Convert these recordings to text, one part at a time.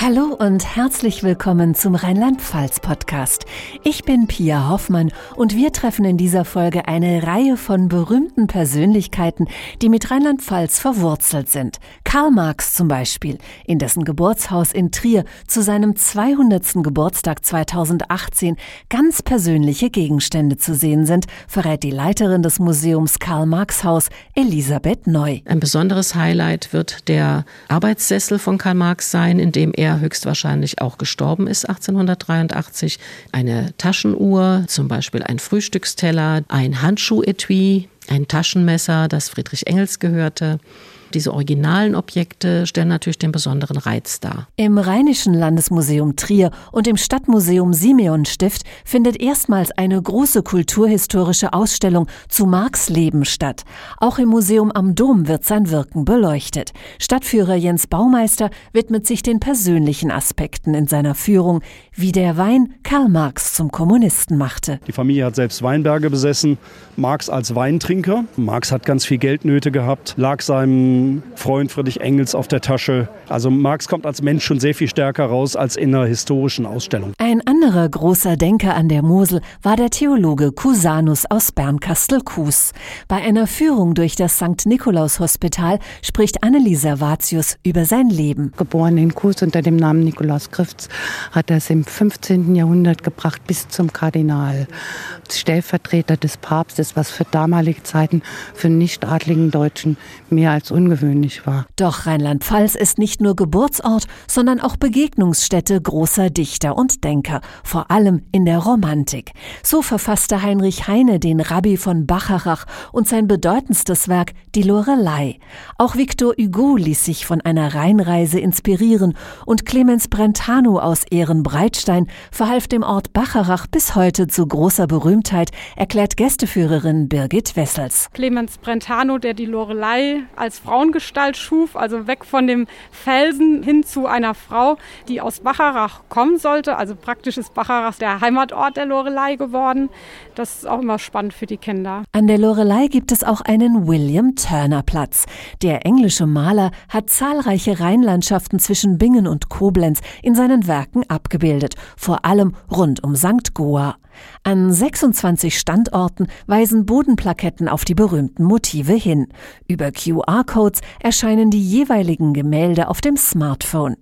Hallo und herzlich willkommen zum Rheinland-Pfalz-Podcast. Ich bin Pia Hoffmann und wir treffen in dieser Folge eine Reihe von berühmten Persönlichkeiten, die mit Rheinland-Pfalz verwurzelt sind. Karl Marx zum Beispiel, in dessen Geburtshaus in Trier zu seinem 200. Geburtstag 2018 ganz persönliche Gegenstände zu sehen sind, verrät die Leiterin des Museums Karl Marx Haus, Elisabeth Neu. Ein besonderes Highlight wird der Arbeitssessel von Karl Marx sein, in dem er er höchstwahrscheinlich auch gestorben ist 1883. Eine Taschenuhr, zum Beispiel ein Frühstücksteller, ein Handschuhetui, ein Taschenmesser, das Friedrich Engels gehörte. Diese originalen Objekte stellen natürlich den besonderen Reiz dar. Im Rheinischen Landesmuseum Trier und im Stadtmuseum Simeonstift findet erstmals eine große kulturhistorische Ausstellung zu Marx Leben statt. Auch im Museum am Dom wird sein Wirken beleuchtet. Stadtführer Jens Baumeister widmet sich den persönlichen Aspekten in seiner Führung, wie der Wein Karl Marx zum Kommunisten machte. Die Familie hat selbst Weinberge besessen, Marx als Weintrinker. Marx hat ganz viel Geldnöte gehabt, lag seinem Freund Friedrich Engels auf der Tasche. Also Marx kommt als Mensch schon sehr viel stärker raus als in einer historischen Ausstellung. Ein anderer großer Denker an der Mosel war der Theologe Cusanus aus Bernkastel-Kues. Bei einer Führung durch das St. Nikolaus-Hospital spricht Anneliesa Vatius über sein Leben. Geboren in Kues unter dem Namen Nikolaus Grifts, hat er es im 15. Jahrhundert gebracht bis zum Kardinal. Stellvertreter des Papstes, was für damalige Zeiten für nichtadligen Deutschen mehr als ungewöhnlich war. Doch Rheinland-Pfalz ist nicht nur Geburtsort, sondern auch Begegnungsstätte großer Dichter und Denker, vor allem in der Romantik. So verfasste Heinrich Heine den Rabbi von Bacharach und sein bedeutendstes Werk Die Lorelei. Auch Victor Hugo ließ sich von einer Rheinreise inspirieren und Clemens Brentano aus Ehrenbreitstein verhalf dem Ort Bacharach bis heute zu großer Berühmtheit, erklärt Gästeführerin Birgit Wessels. Clemens Brentano, der die Lorelei als Frau Frauengestalt schuf, also weg von dem Felsen hin zu einer Frau, die aus Bacharach kommen sollte. Also praktisch ist Bacharach der Heimatort der Lorelei geworden. Das ist auch immer spannend für die Kinder. An der Lorelei gibt es auch einen William Turner Platz. Der englische Maler hat zahlreiche Rheinlandschaften zwischen Bingen und Koblenz in seinen Werken abgebildet, vor allem rund um St. Goa. An 26 Standorten weisen Bodenplaketten auf die berühmten Motive hin. Über QR-Codes erscheinen die jeweiligen Gemälde auf dem Smartphone.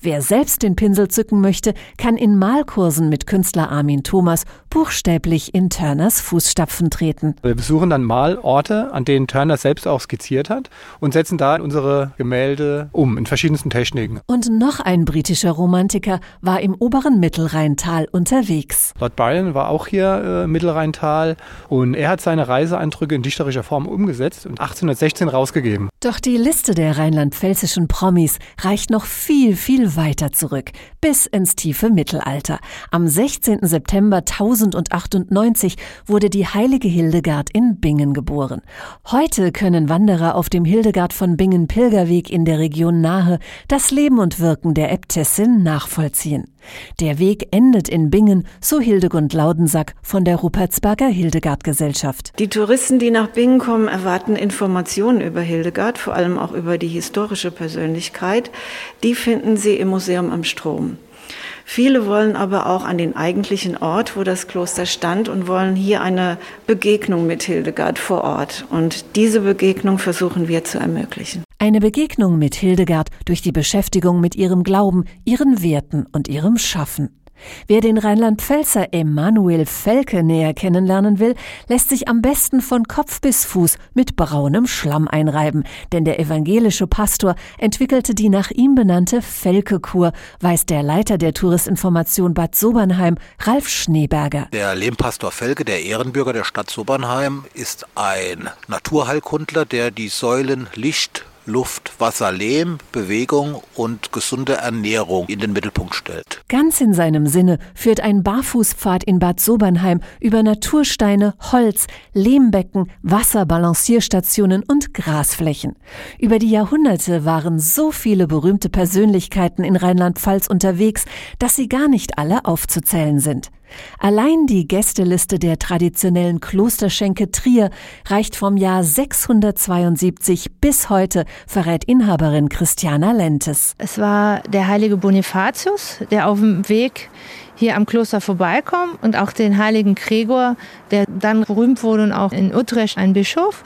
Wer selbst den Pinsel zücken möchte, kann in Malkursen mit Künstler Armin Thomas buchstäblich in Turners Fußstapfen treten. Wir besuchen dann Malorte, an denen Turner selbst auch skizziert hat und setzen da unsere Gemälde um in verschiedensten Techniken. Und noch ein britischer Romantiker war im oberen Mittelrheintal unterwegs. Lord Byron war auch hier äh, Mittelrheintal und er hat seine Reiseeindrücke in dichterischer Form umgesetzt und 1816 rausgegeben. Doch die Liste der rheinland-pfälzischen Promis reicht noch viel, viel weiter zurück, bis ins tiefe Mittelalter. Am 16. September 1098 wurde die heilige Hildegard in Bingen geboren. Heute können Wanderer auf dem Hildegard von Bingen Pilgerweg in der Region Nahe das Leben und Wirken der Äbtissin nachvollziehen. Der Weg endet in Bingen, so Hildegund Laudensack von der Rupertsberger Hildegard Gesellschaft. Die Touristen, die nach Bingen kommen, erwarten Informationen über Hildegard, vor allem auch über die historische Persönlichkeit. Die finden sie im Museum am Strom. Viele wollen aber auch an den eigentlichen Ort, wo das Kloster stand und wollen hier eine Begegnung mit Hildegard vor Ort. Und diese Begegnung versuchen wir zu ermöglichen. Eine Begegnung mit Hildegard durch die Beschäftigung mit ihrem Glauben, ihren Werten und ihrem Schaffen. Wer den Rheinland-Pfälzer Emanuel Felke näher kennenlernen will, lässt sich am besten von Kopf bis Fuß mit braunem Schlamm einreiben, denn der evangelische Pastor entwickelte die nach ihm benannte Felke-Kur, weiß der Leiter der Touristinformation Bad Sobernheim, Ralf Schneeberger. Der Lehmpastor Felke, der Ehrenbürger der Stadt Sobernheim, ist ein Naturheilkundler, der die Säulen Licht, Luft, Wasser, Lehm, Bewegung und gesunde Ernährung in den Mittelpunkt stellt. Ganz in seinem Sinne führt ein Barfußpfad in Bad Sobernheim über Natursteine, Holz, Lehmbecken, Wasserbalancierstationen und Grasflächen. Über die Jahrhunderte waren so viele berühmte Persönlichkeiten in Rheinland-Pfalz unterwegs, dass sie gar nicht alle aufzuzählen sind. Allein die Gästeliste der traditionellen Klosterschenke Trier reicht vom Jahr 672 bis heute, verrät Inhaberin Christiana Lentes. Es war der heilige Bonifatius, der auf dem Weg hier am Kloster vorbeikommt und auch den heiligen Gregor, der dann berühmt wurde und auch in Utrecht ein Bischof.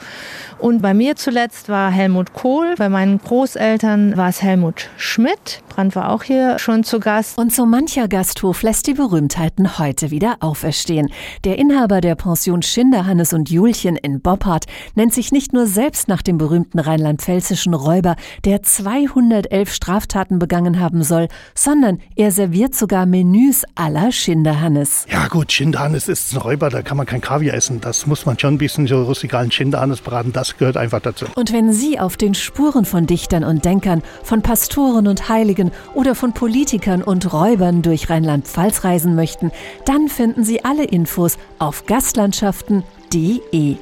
Und bei mir zuletzt war Helmut Kohl. Bei meinen Großeltern war es Helmut Schmidt. Brandt war auch hier schon zu Gast. Und so mancher Gasthof lässt die Berühmtheiten heute wieder auferstehen. Der Inhaber der Pension Schinderhannes und Julchen in Boppard nennt sich nicht nur selbst nach dem berühmten rheinland-pfälzischen Räuber, der 211 Straftaten begangen haben soll, sondern er serviert sogar Menüs aller Schinderhannes. Ja gut, Schinderhannes ist ein Räuber, da kann man kein Kaviar essen. Das muss man schon ein bisschen so rustikalen Schinderhannes braten. Das gehört einfach dazu. Und wenn Sie auf den Spuren von Dichtern und Denkern, von Pastoren und Heiligen oder von Politikern und Räubern durch Rheinland-Pfalz reisen möchten, dann finden Sie alle Infos auf gastlandschaften.de.